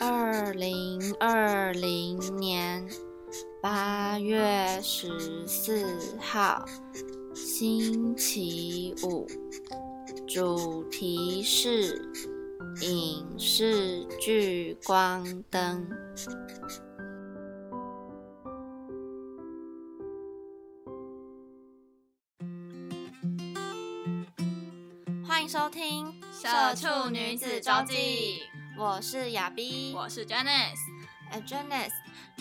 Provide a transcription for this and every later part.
二零二零年八月十四号，星期五，主题是影视聚光灯。欢迎收听《社畜女子周记》。我是亚碧，我是 Janice。哎，Janice，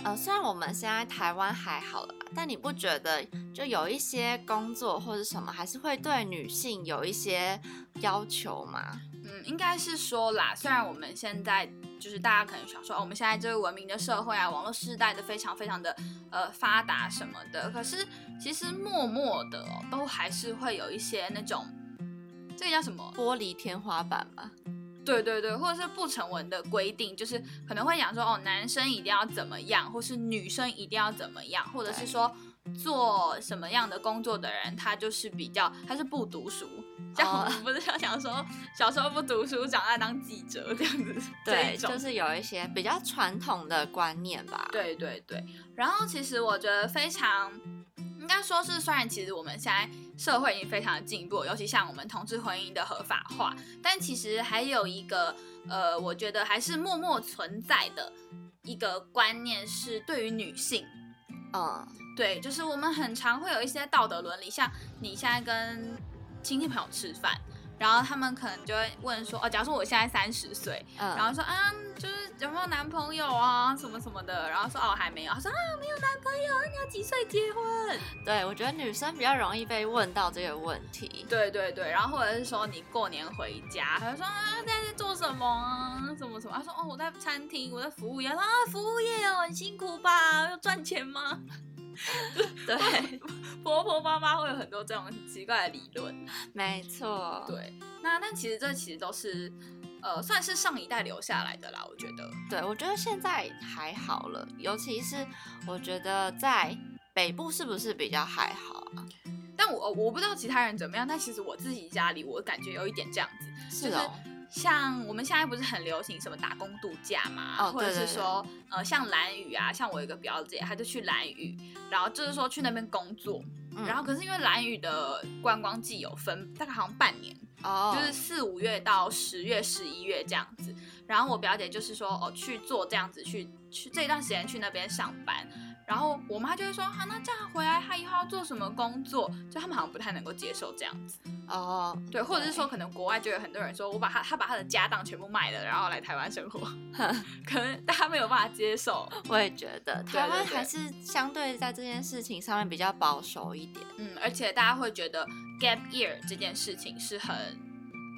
呃，虽然我们现在台湾还好了，但你不觉得就有一些工作或者什么，还是会对女性有一些要求吗？嗯，应该是说啦，虽然我们现在就是大家可能想说，哦，我们现在这个文明的社会啊，网络时代的非常非常的呃发达什么的，可是其实默默的哦，都还是会有一些那种，这个叫什么玻璃天花板吧。对对对，或者是不成文的规定，就是可能会讲说哦，男生一定要怎么样，或是女生一定要怎么样，或者是说做什么样的工作的人，他就是比较他是不读书，像我们不是要想说小时候不读书，长大当记者这样子，对，就是有一些比较传统的观念吧。对对对，然后其实我觉得非常。应该说是，虽然其实我们现在社会已经非常的进步，尤其像我们同志婚姻的合法化，但其实还有一个呃，我觉得还是默默存在的一个观念是对于女性，嗯，对，就是我们很常会有一些道德伦理，像你现在跟亲戚朋友吃饭。然后他们可能就会问说，哦，假如说我现在三十岁，然后说啊，就是有没有男朋友啊，什么什么的，然后说哦还没有，他说啊没有男朋友，你要几岁结婚？对，我觉得女生比较容易被问到这个问题。对对对，然后或者是说你过年回家，他就说啊现在在做什么啊，什么什么？他说哦我在餐厅，我在服务业，啊服务业哦很辛苦吧，要赚钱吗？对，婆婆妈妈会有很多这种奇怪的理论，没错。对，那但其实这其实都是，呃，算是上一代留下来的啦。我觉得，对我觉得现在还好了，尤其是我觉得在北部是不是比较还好啊？但我我不知道其他人怎么样，但其实我自己家里我感觉有一点这样子，是哦。像我们现在不是很流行什么打工度假嘛，或者是说，呃，像蓝屿啊，像我一个表姐，她就去蓝屿，然后就是说去那边工作，然后可是因为蓝屿的观光季有分，大概好像半年，哦，就是四五月到十月、十一月这样子，然后我表姐就是说，哦，去做这样子，去去这段时间去那边上班。然后我妈就会说：“好，那这样回来，她以后要做什么工作？就他们好像不太能够接受这样子哦。对，或者是说，可能国外就有很多人说，我把他他把他的家当全部卖了，然后来台湾生活，可能大家没有办法接受。我也觉得台湾还是相对在这件事情上面比较保守一点。嗯，而且大家会觉得 gap year 这件事情是很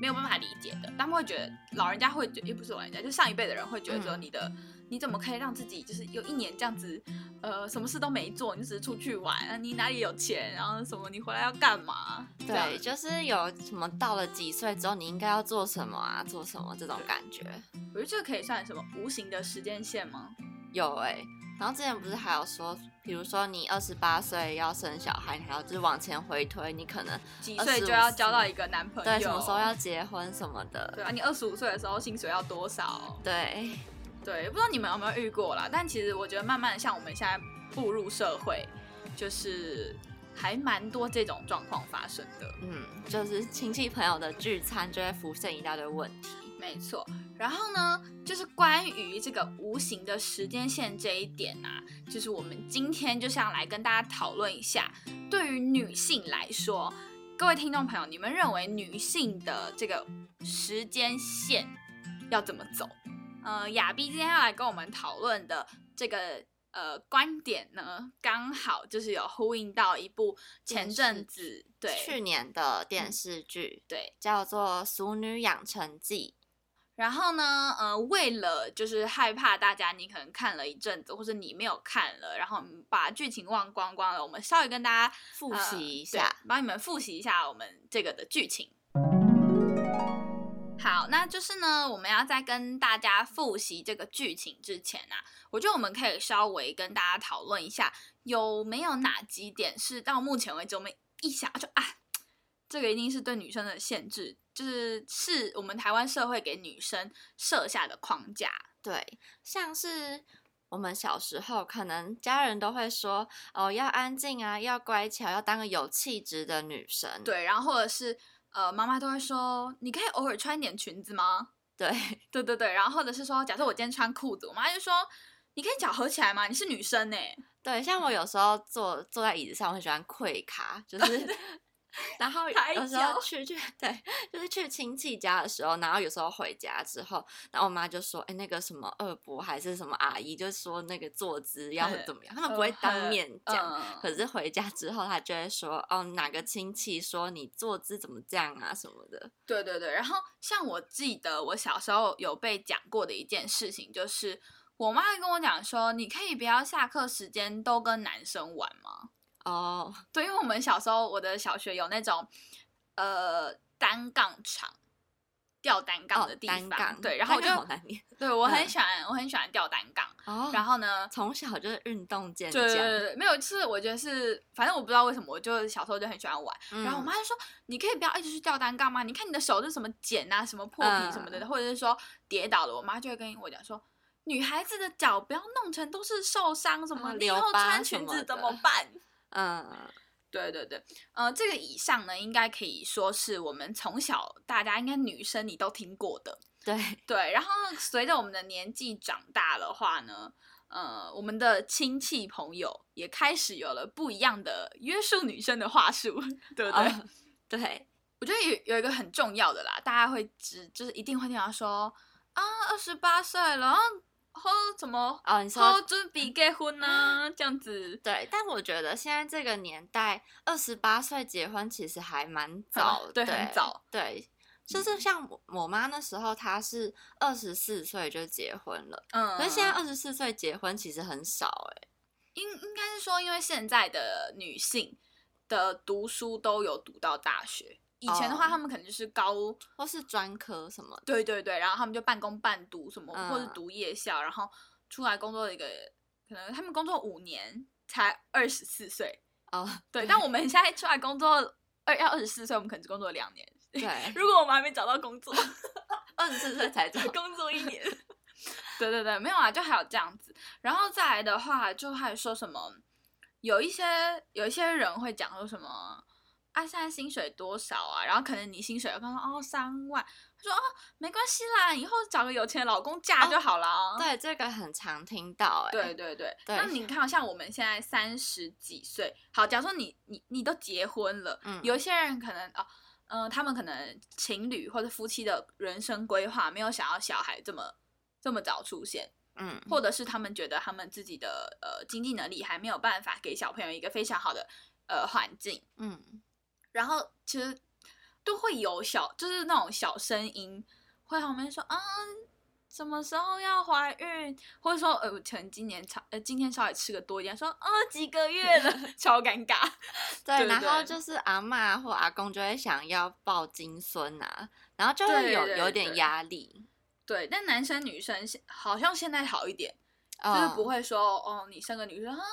没有办法理解的。他们会觉得老人家会觉，也不是老人家，就上一辈的人会觉得说你的。你怎么可以让自己就是有一年这样子，呃，什么事都没做，你只是出去玩？你哪里有钱？然后什么？你回来要干嘛？对，就是有什么到了几岁之后你应该要做什么啊？做什么这种感觉？我觉得这可以算什么无形的时间线吗？有哎，然后之前不是还有说，比如说你二十八岁要生小孩，你还要就是往前回推，你可能几岁就要交到一个男朋友？对，什么时候要结婚什么的？对啊，你二十五岁的时候薪水要多少？对。对，不知道你们有没有遇过啦，但其实我觉得慢慢的，像我们现在步入社会，就是还蛮多这种状况发生的。嗯，就是亲戚朋友的聚餐就会浮现一大堆问题。没错。然后呢，就是关于这个无形的时间线这一点啊，就是我们今天就想来跟大家讨论一下，对于女性来说，各位听众朋友，你们认为女性的这个时间线要怎么走？呃，亚碧今天要来跟我们讨论的这个。呃，观点呢，刚好就是有呼应到一部前阵子对去年的电视剧，对，叫做《俗女养成记》。然后呢，呃，为了就是害怕大家你可能看了一阵子，或者你没有看了，然后把剧情忘光光了，我们稍微跟大家复习一下，帮你们复习一下我们这个的剧情。好，那就是呢，我们要在跟大家复习这个剧情之前啊，我觉得我们可以稍微跟大家讨论一下，有没有哪几点是到目前为止我们一想就啊，这个一定是对女生的限制，就是是我们台湾社会给女生设下的框架。对，像是我们小时候，可能家人都会说，哦，要安静啊，要乖巧，要当个有气质的女生。对，然后或者是。呃，妈妈都会说，你可以偶尔穿一点裙子吗？对，对对对，然后或者是说，假设我今天穿裤子，我妈就说，你可以脚合起来吗？你是女生呢。对，像我有时候坐坐在椅子上，我很喜欢跪卡，就是。然后有时候去去对，就是去亲戚家的时候，然后有时候回家之后，然后我妈就说：“哎，那个什么二伯还是什么阿姨，就说那个坐姿要怎么样。”他们不会当面讲，可是回家之后，他就会说：“哦，哪个亲戚说你坐姿怎么这样啊什么的。”对对对。然后像我记得我小时候有被讲过的一件事情，就是我妈跟我讲说：“你可以不要下课时间都跟男生玩吗？”哦，对，因为我们小时候，我的小学有那种呃单杠场，吊单杠的地方，对，然后我就对我很喜欢，我很喜欢吊单杠。哦，然后呢，从小就是运动健将，对对对，没有，是我觉得是，反正我不知道为什么，我就小时候就很喜欢玩。然后我妈就说：“你可以不要一直去吊单杠吗？你看你的手是什么茧啊，什么破皮什么的，或者是说跌倒了，我妈就会跟我讲说，女孩子的脚不要弄成都是受伤，什么以后穿裙子怎么办？”嗯，对对对，呃，这个以上呢，应该可以说是我们从小大家应该女生你都听过的，对对。然后随着我们的年纪长大的话呢，呃，我们的亲戚朋友也开始有了不一样的约束女生的话术，对不对？对，我觉得有有一个很重要的啦，大家会知，就是一定会听到说啊，二十八岁了。喝什么哦？你说准备结婚呢？这样子对，但我觉得现在这个年代，二十八岁结婚其实还蛮早，对，很早，对，就是像我我妈那时候，她是二十四岁就结婚了，嗯，可是现在二十四岁结婚其实很少，哎，应应该是说，因为现在的女性的读书都有读到大学。以前的话，他们可能就是高或是专科什么，对对对，然后他们就半工半读什么，或者读夜校，然后出来工作一个，可能他们工作五年才二十四岁哦，对。但我们现在出来工作二要二十四岁，我们可能只工作两年。对，如果我们还没找到工作，二十四岁才工作一年。对对对，没有啊，就还有这样子。然后再来的话，就还说什么，有一些有一些人会讲说什么。他现在薪水多少啊？然后可能你薪水，我刚说哦三万，他说哦没关系啦，以后找个有钱的老公嫁就好了。对，这个很常听到哎。对对对。那你看，像我们现在三十几岁，好，假如说你你你都结婚了，嗯，有一些人可能啊，嗯，他们可能情侣或者夫妻的人生规划没有想要小孩这么这么早出现，嗯，或者是他们觉得他们自己的呃经济能力还没有办法给小朋友一个非常好的呃环境，嗯。然后其实都会有小，就是那种小声音，会旁边说啊，什么时候要怀孕，或者说呃，可能今年超呃今天稍微吃个多一点，说啊几个月了，超尴尬。对，然后就是阿妈或阿公就会想要抱金孙啊，然后就会有有点压力。对，但男生女生现好像现在好一点，就是不会说哦，你生个女生啊。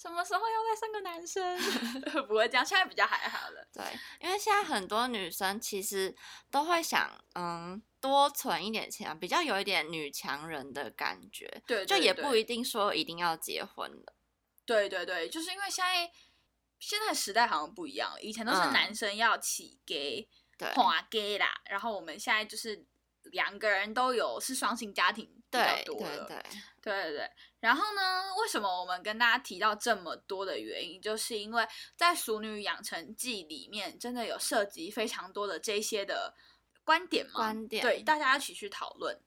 什么时候要再生个男生？不会这样，现在比较还好了。对，因为现在很多女生其实都会想，嗯，多存一点钱，比较有一点女强人的感觉。对，就也不一定说一定要结婚了。对对对，就是因为现在现在时代好像不一样，以前都是男生要起给，对，花给啦，然后我们现在就是两个人都有是双性家庭比较对。对对，对对对，然后呢？为什么我们跟大家提到这么多的原因，就是因为在《熟女养成记》里面，真的有涉及非常多的这些的观点嘛？观点对，大家一起去讨论。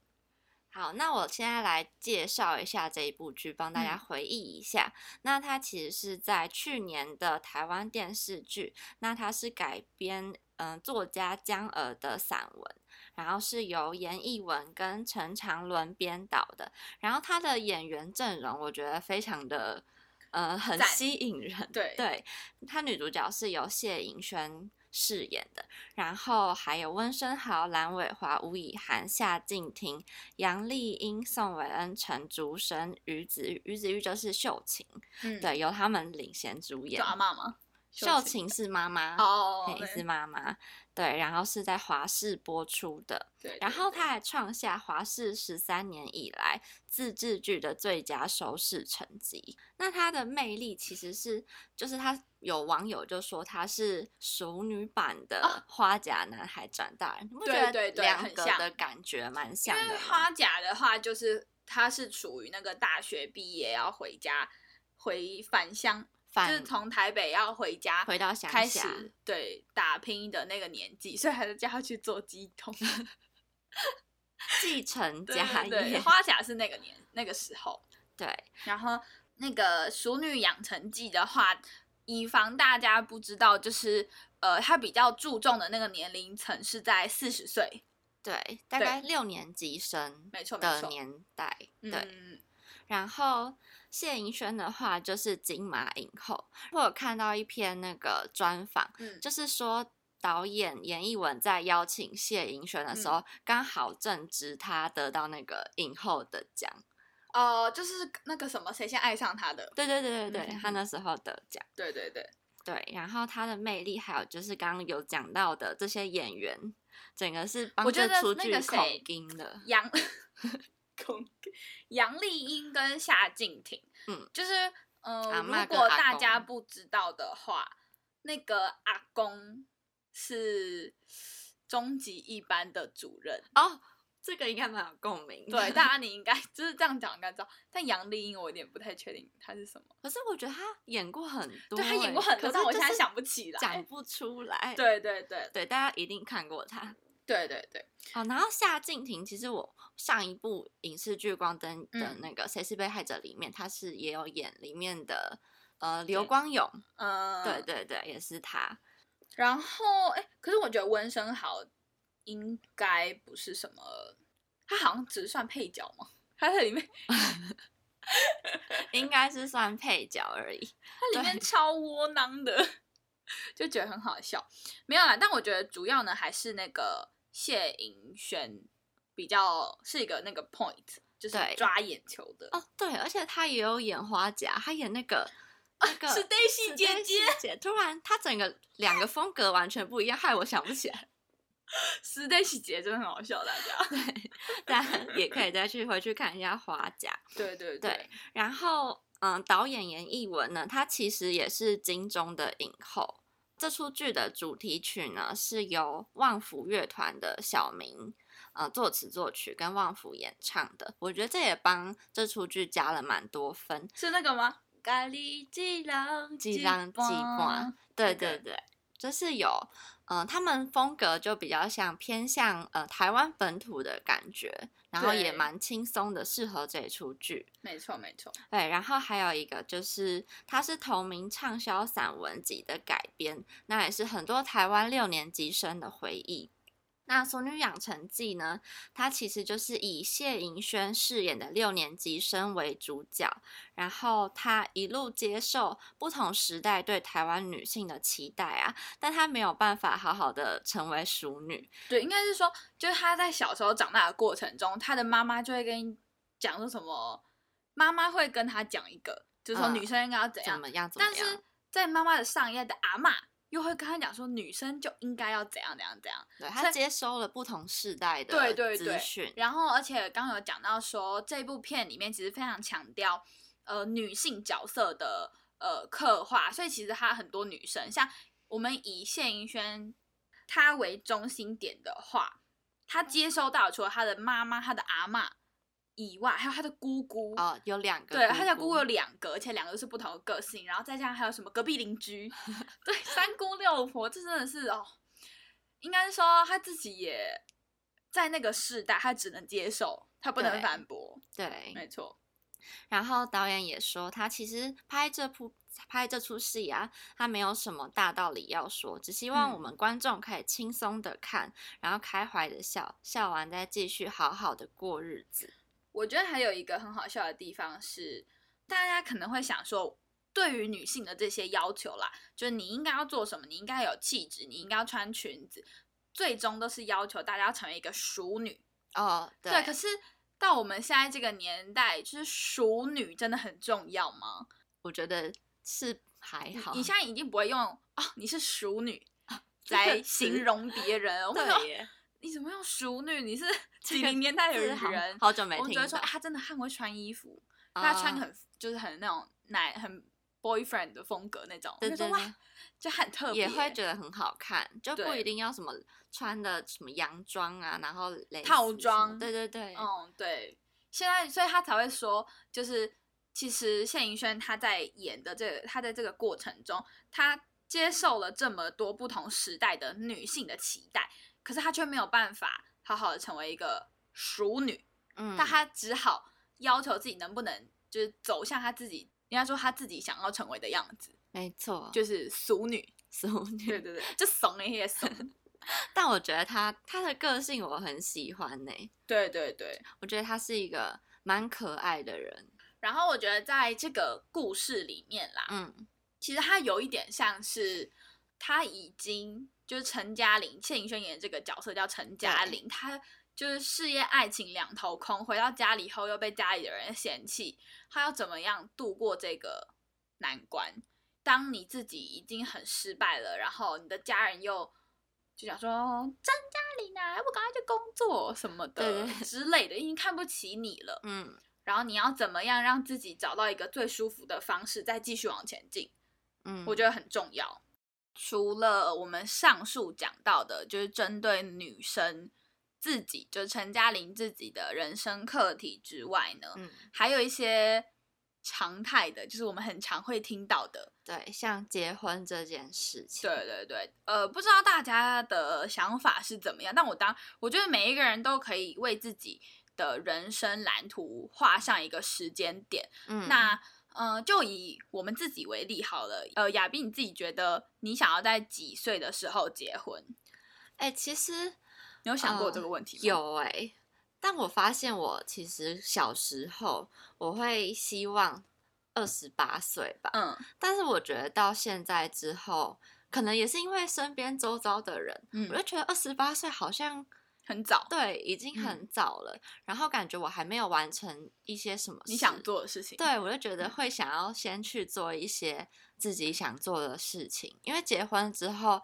好，那我现在来介绍一下这一部剧，帮大家嗯回忆一下。那它其实是在去年的台湾电视剧，那它是改编嗯、呃作家江儿的散文，然后是由严艺文跟陈长伦编导的。然后他的演员阵容，我觉得非常的呃很吸引人。对对，她女主角是由谢盈萱饰演的，然后还有温升豪、蓝伟华、吴以涵、夏静婷、杨丽英、宋伟恩、陈竹生、于子玉，于子玉就是秀琴，嗯，对，由他们领衔主演就。阿嬷吗？秀琴是妈妈，哦，嘿是妈妈，对，然后是在华视播出的，对，然后。对他还创下华视十三年以来自制剧的最佳收视成绩。那他的魅力其实是，就是他有网友就说他是熟女版的哦。花甲男孩长大人，你不对觉得两个的感觉蛮像的花甲的话，就是他是处于那个大学毕业要回家回返乡，就是从台北要回家回到乡开始对打拼的那个年纪，所以还是叫他去做鸡桶。继承 对家对对，业，花甲是那个年那个时候，对然后那个《熟女养成记》的话，以防大家不知道，就是呃，他比较注重的那个年龄层是在四十岁，对，大概六年级生没错没的年代，对。嗯，然后谢盈萱的话就是金马影后，我有看到一篇那个专访，嗯就是说导演严艺文在邀请谢盈萱的时嗯候，刚好正值她得到那个影后的奖。哦、就是那个什么，谁先爱上他的？对对对对对，嗯她那时候得奖。对对对，对，然后她的魅力还有就是刚刚有讲到的这些演员，整个是帮我觉这出剧得那个谁口音的。杨 孔杨丽英跟夏静婷，嗯，就是呃，如果大家不知道的话，那个阿公是终极一班的主任。哦，这个应该蛮有共鸣的。对，大家你应该就是这样讲，应该知道。但杨丽英我有点不太确定她是什么，可是我觉得她演过很多欸，对她演过很多，但我现在想不起来。讲不出来。对对对对，大家一定看过她。对对对，哦，然后夏静婷，其实我上一部影视剧《光灯》的嗯那个《谁是被害者》里面，她是也有演里面的呃刘光勇，嗯，对对对，也是他。然后，哎，可是我觉得温升豪应该不是什么，他好像只是算配角嘛。他在里面，应该是算配角而已。他里面超窝囊的，就觉得很好笑。没有啦，但我觉得主要呢还是那个谢盈萱比较是一个那个 point，就是抓眼球的。哦，对，而且他也有演花甲，他演那个 那个是 Daisy 姐 Stacy 姐姐，突然她整个两个风格完全不一样，害我想不起来。是 Daisy 姐真的很好笑，大家。大家也可以再去回去看一下花甲。对对对，然后，嗯，导演严艺文呢，他其实也是金钟的影后。这出剧的主题曲呢，是由旺福乐团的小明，呃，作词作曲跟旺福演唱的。我觉得这也帮这出剧加了蛮多分。是那个吗？咖喱鸡郎几浪几段，对那个对对，就是有，嗯、他们风格就比较像偏向呃台湾本土的感觉，然后也蛮轻松的，适合这一出剧。没错没错。对，然后还有一个就是，它是同名畅销散文集的改编，那也是很多台湾六年级生的回忆。那《俗女养成记》呢，它其实就是以谢盈萱饰演的六年级生为主角，然后她一路接受不同时代对台湾女性的期待啊，但她没有办法好好的成为熟女，对，应该是说，就是她在小时候长大的过程中，她的妈妈就会跟你讲说什么，妈妈会跟她讲一个，就是说嗯女生应该要怎样，怎么样怎么样？但是在妈妈的上一代的阿嬷又会跟他讲说，女生就应该要怎样怎样怎样。对，他接收了不同世代的对对对资讯，然后，而且刚刚有讲到说，这部片里面其实非常强调呃女性角色的呃刻画，所以其实他很多女生，像我们以谢盈萱她为中心点的话，她接收到除了她的妈妈、她的阿嬷以外，还有他的姑姑。哦，有两个。对，他家姑姑有两个，而且两个是不同的个性，然后再加上还有什么隔壁邻居，对，三姑六婆，这真的是哦，应该是说他自己也在那个世代，他只能接受，他不能反驳。对，没错。然后导演也说，他其实拍这部拍这出戏啊，他没有什么大道理要说，只希望我们观众可以轻松的看，然后开怀的笑，笑完再继续好好的过日子。我觉得还有一个很好笑的地方是，大家可能会想说，对于女性的这些要求啦，就是你应该要做什么，你应该有气质，你应该要穿裙子，最终都是要求大家要成为一个淑女。哦，对，可是。到我们现在这个年代，就是淑女真的很重要吗？我觉得是还好。你现在已经不会用哦，你是淑女来 形容别人。对，你怎么用熟女？你是 几零年代的人？好久没听。我觉得说，他真的很会穿衣服，他穿很就是很那种奶很。boyfriend 的风格那种，对对对，就很特别，也会觉得很好看，就不一定要什么穿的什么洋装啊，然后套装，对对对，嗯对，现在所以他才会说，就是其实谢盈萱她在演的这个，她在这个过程中，她接受了这么多不同时代的女性的期待，可是她却没有办法好好的成为一个淑女，嗯，但她只好要求自己能不能就是走向她自己。应该说她自己想要成为的样子，没错，就是俗女，俗女，对对对，就怂一些怂。但我觉得她她的个性我很喜欢呢。对对对，我觉得他是一个蛮可爱的人。然后我觉得在这个故事里面啦，嗯，其实他有一点像是他已经就是陈嘉玲，谢盈萱演的这个角色叫陈嘉玲，她。就是事业爱情两头空，回到家里后又被家里的人嫌弃，她要怎么样度过这个难关？当你自己已经很失败了，然后你的家人又就想说张嘉玲啊，还不赶快去工作什么的之类的，已经看不起你了。嗯，然后你要怎么样让自己找到一个最舒服的方式，再继续往前进？嗯，我觉得很重要。除了我们上述讲到的，就是针对女生。自己就陈嘉玲自己的人生课题之外呢，嗯，还有一些常态的，就是我们很常会听到的，对，像结婚这件事情，对对对，呃，不知道大家的想法是怎么样，但我当我觉得每一个人都可以为自己的人生蓝图画上一个时间点，嗯，那呃，就以我们自己为例好了，呃，亚斌，你自己觉得你想要在几岁的时候结婚？哎，其实。你有想过这个问题吗？有哎，但我发现我其实小时候我会希望二十八岁吧，嗯，但是我觉得到现在之后，可能也是因为身边周遭的人，嗯，我就觉得二十八岁好像很早，对，已经很早了。然后感觉我还没有完成一些什么你想做的事情，对我就觉得会想要先去做一些自己想做的事情，因为结婚之后。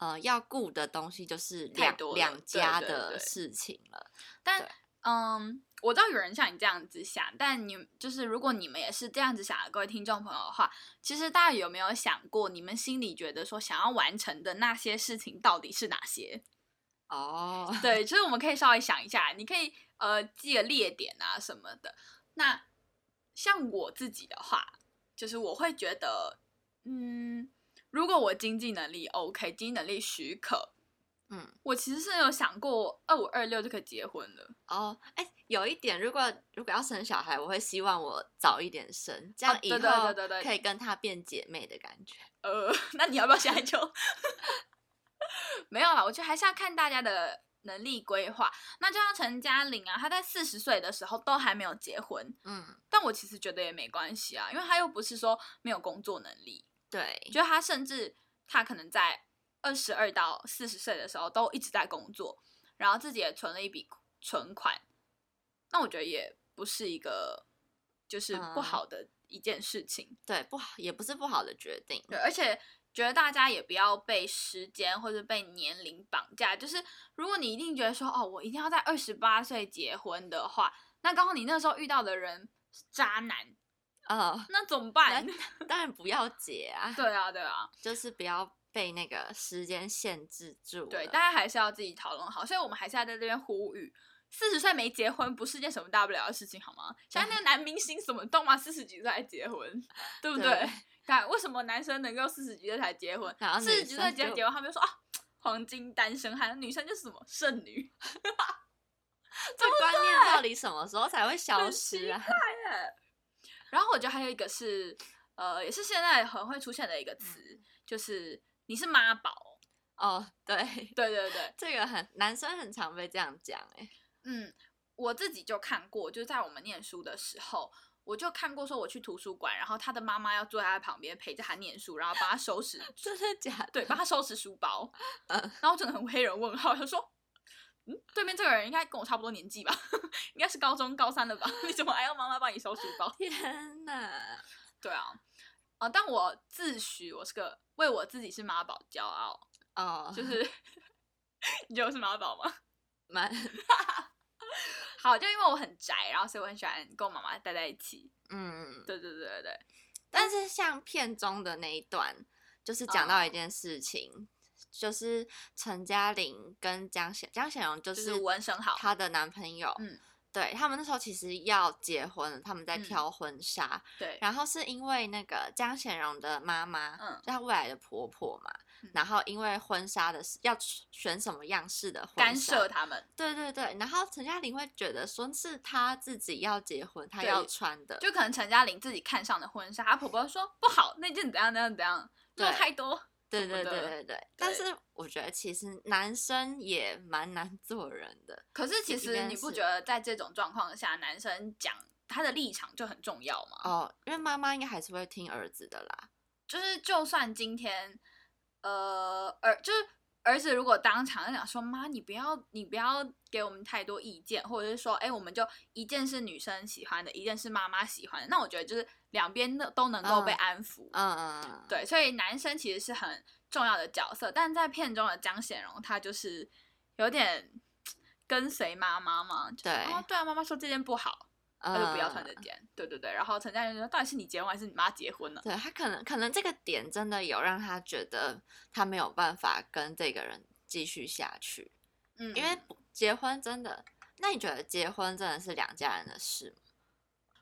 呃，要顾的东西就是两两家的事情了。但嗯，我知道有人像你这样子想，但你就是如果你们也是这样子想的，各位听众朋友的话，其实大家有没有想过，你们心里觉得说想要完成的那些事情到底是哪些？哦，对，其实我们可以稍微想一下，你可以呃记个列点啊什么的。那像我自己的话，就是我会觉得，嗯。如果我经济能力 OK，经济能力许可，嗯，我其实是有想过二五二六就可以结婚了。哦，哎，有一点，如果如果要生小孩，我会希望我早一点生，这样以后可以跟他变姐妹的感觉。呃，那你要不要现在就？没有啦，我觉得还是要看大家的能力规划。那就像陈嘉玲啊，她在四十岁的时候都还没有结婚，嗯，但我其实觉得也没关系啊，因为她又不是说没有工作能力。对，就她甚至她可能在二十二到四十岁的时候都一直在工作，然后自己也存了一笔存款，那我觉得也不是一个就是不好的一件事情。对，不好也不是不好的决定。对，而且觉得大家也不要被时间或者被年龄绑架。就是如果你一定觉得说哦，我一定要在二十八岁结婚的话，那刚好你那时候遇到的人是渣男。呃，那怎么办？当然不要结啊！对啊，对啊，就是不要被那个时间限制住。对，大家还是要自己讨论好。所以我们还是要在这边呼吁：四十岁没结婚不是件什么大不了的事情，好吗？像那个男明星什么动嘛，四十几岁还结婚，对不对？看为什么男生能够四十几岁才结婚，四十几岁结结婚，他们就说啊，黄金单身汉，女生就是什么剩女。这观念到底什么时候才会消失啊？然后我觉得还有一个是，呃，也是现在很会出现的一个词，就是你是妈宝。哦，对，对对对，这个很男生很常被这样讲，哎，嗯，我自己就看过，就在我们念书的时候，我就看过，说我去图书馆，然后他的妈妈要坐在他旁边陪着他念书，然后帮他收拾，真的假？对，帮他收拾书包，嗯，然后真的很黑人问号，他说。对面这个人应该跟我差不多年纪吧，应该是高中高三了吧？你怎么还要妈妈帮你收书包？天哪！对啊，啊！但我自诩我是个为我自己是妈宝骄傲哦，就是你觉得我是妈宝吗？蛮 好，就因为我很宅，然后所以我很喜欢跟我妈妈待在一起。嗯，对对对对对。但是像片中的那一段，就是讲到一件事情。就是陈嘉玲跟江显江显荣，就是文生好她的男朋友。嗯，对他们那时候其实要结婚，他们在挑婚纱。对，然后是因为那个江显荣的妈妈，嗯，就她未来的婆婆嘛。然后因为婚纱的要选什么样式的婚纱，干涉他们。对对对，然后陈嘉玲会觉得说是她自己要结婚，她要穿的，就可能陈嘉玲自己看上的婚纱，她婆婆说不好，那件怎样怎样怎样，做太多。对对对对对，但是我觉得其实男生也蛮难做人的。可是其实你不觉得在这种状况下，男生讲他的立场就很重要吗？哦，因为妈妈应该还是会听儿子的啦。就是就算今天，呃，儿就是儿子如果当场讲说妈，你不要你不要给我们太多意见，或者是说，哎，我们就一件是女生喜欢的，一件是妈妈喜欢的，那我觉得就是。两边的都能够被安抚，嗯嗯，对，所以男生其实是很重要的角色，但在片中的江显荣，他就是有点 跟随妈妈嘛，对，哦，对啊，妈妈说这件不好，他就不要穿这件，对对对，然后陈嘉玲说，到底是你结婚还是你妈结婚呢？对他可能可能这个点真的有让他觉得他没有办法跟这个人继续下去，嗯，因为结婚真的，那你觉得结婚真的是两家人的事吗？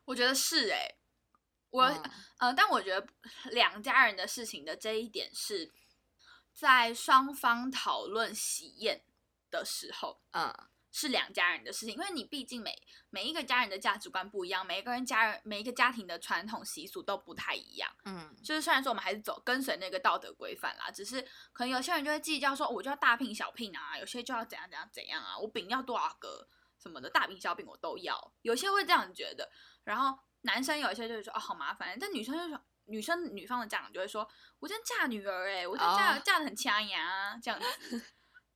我觉得是哎。我呃，但我觉得两家人的事情的这一点是在双方讨论喜宴的时候，嗯，是两家人的事情，因为你毕竟每每一个家人的价值观不一样，每一个人家人每一个家庭的传统习俗都不太一样，嗯，就是虽然说我们还是走跟随那个道德规范啦，只是可能有些人就会计较说，我就要大聘小聘啊，有些就要怎样怎样怎样啊，我饼要多少个什么的，大饼小饼我都要，有些会这样觉得，然后。男生有一些就是说哦好麻烦，但女生就说女生女方的家长就会说，我真嫁女儿哎，我真嫁嫁的很掐牙这样子。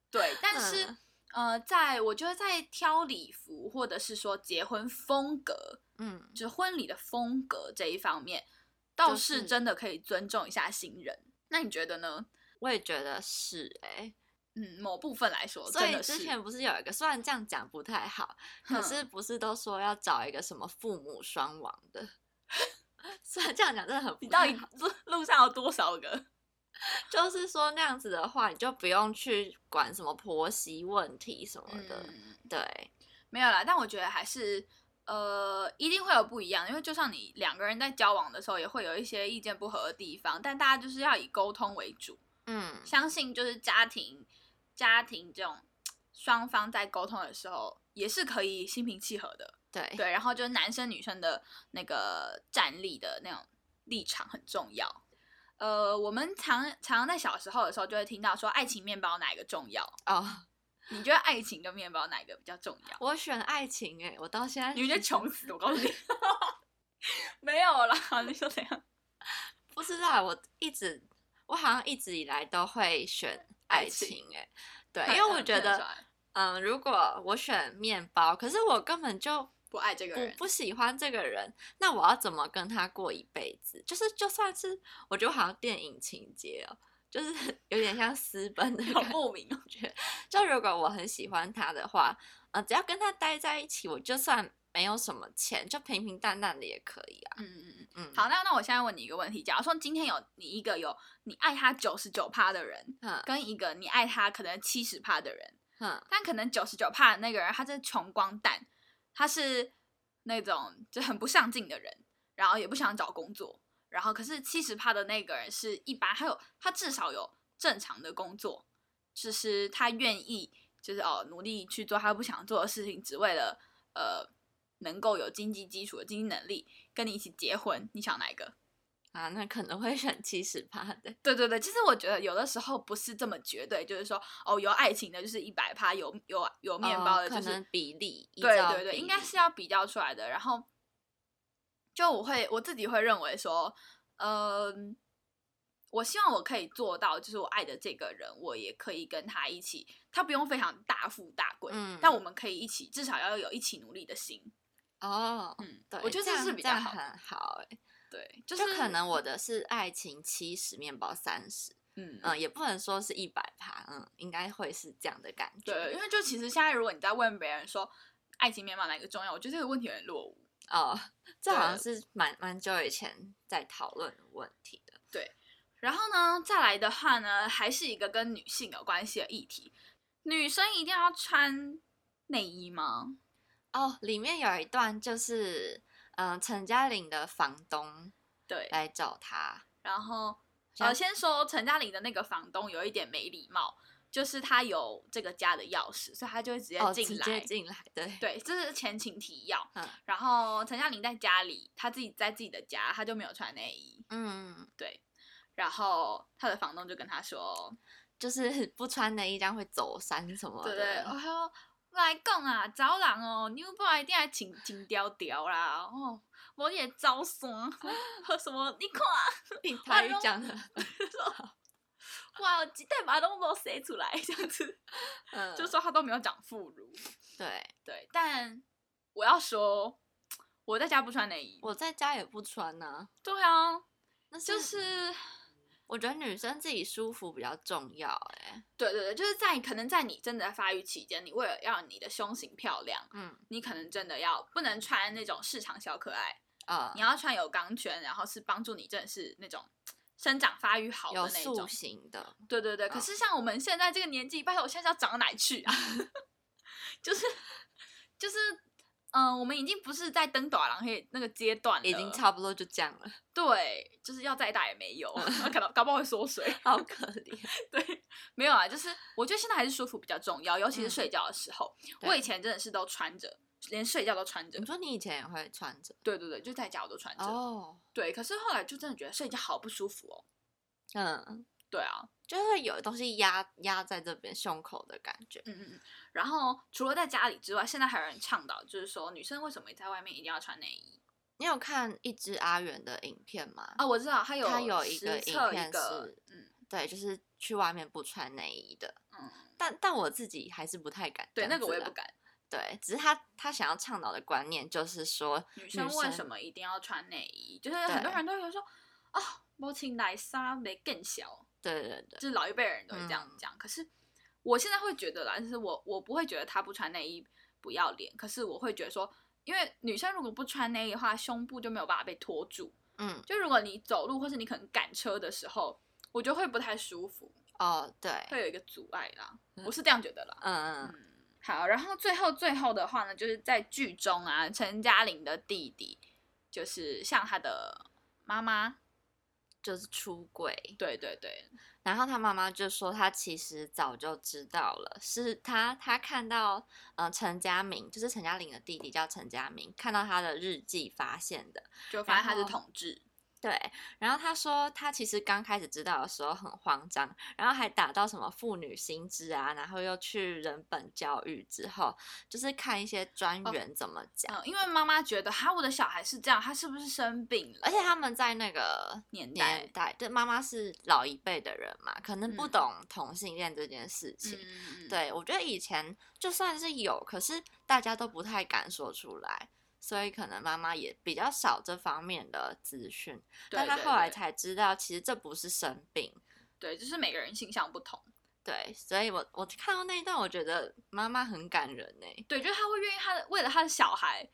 对，但是呃，在我觉得在挑礼服或者是说结婚风格，嗯，就是婚礼的风格这一方面，倒是真的可以尊重一下新人。那你觉得呢？我也觉得是哎。嗯，某部分来说，所以之前不是有一个，虽然这样讲不太好，可是不是都说要找一个什么父母双亡的？虽然这样讲真的很，你到底路路上有多少个？就是说那样子的话，你就不用去管什么婆媳问题什么的。嗯对，没有啦。但我觉得还是呃，一定会有不一样，因为就像你两个人在交往的时候，也会有一些意见不合的地方，但大家就是要以沟通为主。嗯，相信就是家庭。家庭这种双方在沟通的时候，也是可以心平气和的。对对，然后就是男生女生的那个站立的那种立场很重要。呃，我们常常在小时候的时候就会听到说，爱情面包哪一个重要？哦，你觉得爱情跟面包哪一个比较重要？我选爱情哎，我到现在你觉得穷死，我告诉你，没有啦，你说怎样？不知道，我一直我好像一直以来都会选。爱情哎，对，因为我觉得，嗯，如果我选面包，可是我根本就不爱这个人，不喜欢这个人，那我要怎么跟他过一辈子？就是就算是，我觉得好像电影情节哦，就是 有点像私奔的，好莫名。我觉得，就如果我很喜欢他的话，呃，只要跟他待在一起，我就算没有什么钱，就平平淡淡的也可以啊。嗯嗯嗯嗯，好，那那我现在问你一个问题：假如说今天有你一个有你爱他九十九趴的人，嗯跟一个你爱他可能七十趴的人，嗯，但可能九十九趴的那个人他是穷光蛋，他是那种就很不上进的人，然后也不想找工作，然后可是七十趴的那个人是一般，还有他至少有正常的工作，就是他愿意就是哦努力去做他不想做的事情，只为了呃能够有经济基础的经济能力跟你一起结婚，你想哪一个？啊，那可能会选七十趴的。对对对，其实我觉得有的时候不是这么绝对，就是说哦，有爱情的就是一百趴，有有有面包的就是、比例，依对对对，应该是要比较出来的。然后就我会我自己会认为说，呃，我希望我可以做到，就是我爱的这个人，我也可以跟他一起，他不用非常大富大贵，嗯但我们可以一起，至少要有一起努力的心。哦，嗯，对，我觉得这样是比较好好哎、对，就就是可能我的是爱情七十，面包三十，嗯嗯，也不能说是一百趴，嗯，应该会是这样的感觉。对，因为就其实现在如果你在问别人说爱情面包哪个重要，我觉得这个问题有点落伍。哦，这好像是蛮蛮久以前在讨论的问题的。对然后呢，再来的话呢，还是一个跟女性有关系的议题。女生一定要穿内衣吗？哦，里面有一段就是，嗯、陈嘉玲的房东对，来找他，然后像呃，先说陈嘉玲的那个房东有一点没礼貌，就是他有这个家的钥匙，所以他就会直接哦，直进来。接进来，对，对，这是前情提要。嗯然后陈嘉玲在家里，他自己在自己的家，他就没有穿内衣。嗯，对，然后他的房东就跟他说，就是不穿内衣这样会走山什么的，对对，哦，他说来讲啊，找人哦，你不然一定要请请调调啦，哦，我也招酸，和什么？你看，你台语讲的，哇，我几代把都没有写出来，这样子，嗯，就说他都没有讲副乳，对，对，但我要说，我在家不穿内衣，我在家也不穿呢、对啊，那就是是。我觉得女生自己舒服比较重要、哎，对对对，就是在可能在你真的在发育期间，你为了要你的胸型漂亮，嗯，你可能真的要不能穿那种市场小可爱，呃你，要穿有钢圈，然后是帮助你真的是那种生长发育好的那种塑。形的，对对对，可嗯是像我们现在这个年纪，拜托我现在要长到哪去啊？就 是就是，嗯、我们已经不是在登短廊那个阶段了，已经差不多就这样了，对，就是要再大也没有，可能搞不好会缩水。好可怜。对，没有啊，就是我觉得现在还是舒服比较重要，尤其是嗯睡觉的时候。我以前真的是都穿着，连睡觉都穿着你。说你以前也会穿着对对对，就在家我都穿着。哦，对，可是后来就真的觉得睡觉好不舒服哦。嗯，对啊，就是有东西压压在这边胸口的感觉。嗯嗯嗯。然后除了在家里之外，现在还有人倡导，就是说女生为什么在外面一定要穿内衣你有看一只阿元的影片吗？啊？我知道他有他有一个影片是，嗯对，就是去外面不穿内衣的。嗯，但但我自己还是不太敢。对，那个我也不。敢。对，只是他他想要倡导的观念就是说，女生为什么一定要穿内衣？就是很多人都会说啊，我请来纱没更小。对对对，就是老一辈人都会这样嗯讲。可是我现在会觉得啦，就是我我不会觉得她不穿内衣不要脸，可是我会觉得说，因为女生如果不穿内衣的话，胸部就没有办法被托住。嗯，就如果你走路或是你可能赶车的时候，我觉得会不太舒服，哦，对，会有一个阻碍啦。嗯我是这样觉得啦。嗯嗯嗯，好，然后最后最后的话呢，就是在剧中啊，陈嘉玲的弟弟就是像他的妈妈，就是出轨。对对对，然后他妈妈就说，他其实早就知道了，是他他看到，呃，陈家明，就是陈嘉玲的弟弟叫陈家明，看到他的日记发现的。就发现他是同志。对，然后他说他其实刚开始知道的时候很慌张，然后还打到什么妇女心知啊，然后又去人本教育之后，就是看一些专哦员怎么讲，嗯，因为妈妈觉得哈，我的小孩是这样，他是不是生病了？而且他们在那个年代年代，对妈妈是老一辈的人嘛，可能不嗯懂同性恋这件事情。嗯，对，我觉得以前就算是有，可是大家都不太敢说出来，所以可能妈妈也比较少这方面的资讯。但她后来才知道，其实这不是生病。对，就是每个人性向不同。对，所以我我看到那一段，我觉得妈妈很感人呢。对，就是他会愿意他的为了他的小孩，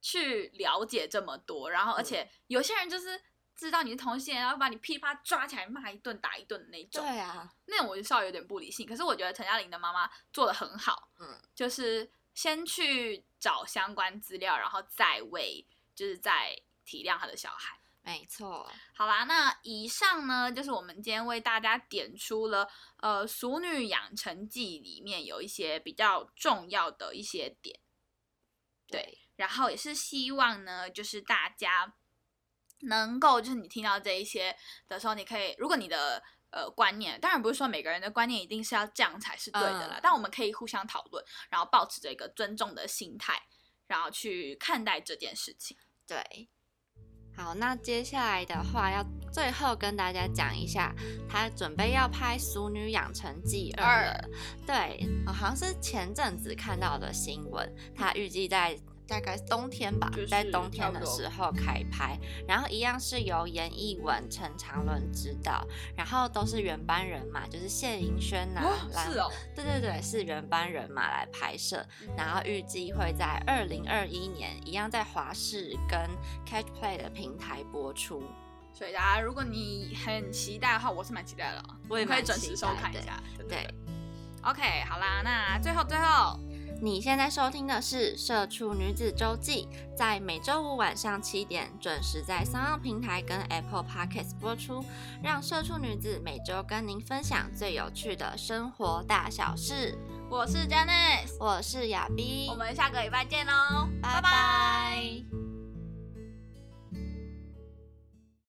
去了解这么多，然后而且有些人就是知道你是同性恋，然后把你噼里啪啦抓起来骂一顿打一顿的那种。对啊，那种我就稍微有点不理性。可是我觉得陈嘉玲的妈妈做的很好，嗯，就是先去找相关资料，然后再为就是在体谅他的小孩。没错。好啦，那以上呢就是我们今天为大家点出了呃《熟女养成记》里面有一些比较重要的一些点。对，然后也是希望呢，就是大家能够，就是你听到这一些的时候，你可以，如果你的呃观念，当然不是说每个人的观念一定是要这样才是对的啦，但我们可以互相讨论，然后保持着一个尊重的心态，然后去看待这件事情。对，好，那接下来的话要最后跟大家讲一下，他准备要拍《俗女养成记二》了。对，好像是前阵子看到的新闻，他预计在。大概冬天吧，在冬天的时候开拍，然后一样是由严艺文、陈长伦指导，然后都是原班人马，就是谢盈萱呐，是哦，对对对，是原班人马来拍摄，然后预计会在二零二一年一样在华视跟 Catch Play 的平台播出。所以大家如果你很期待的话，我是蛮期待的，我也可以准时收看一下。对，OK，好啦，那最后最后。你现在收听的是《社畜女子周记》，在每周五晚上七点准时在三奥平台跟 Apple Podcast 播出，让社畜女子每周跟您分享最有趣的生活大小事。我是 Janice，我是亚斌我们下个礼拜见喽，拜拜。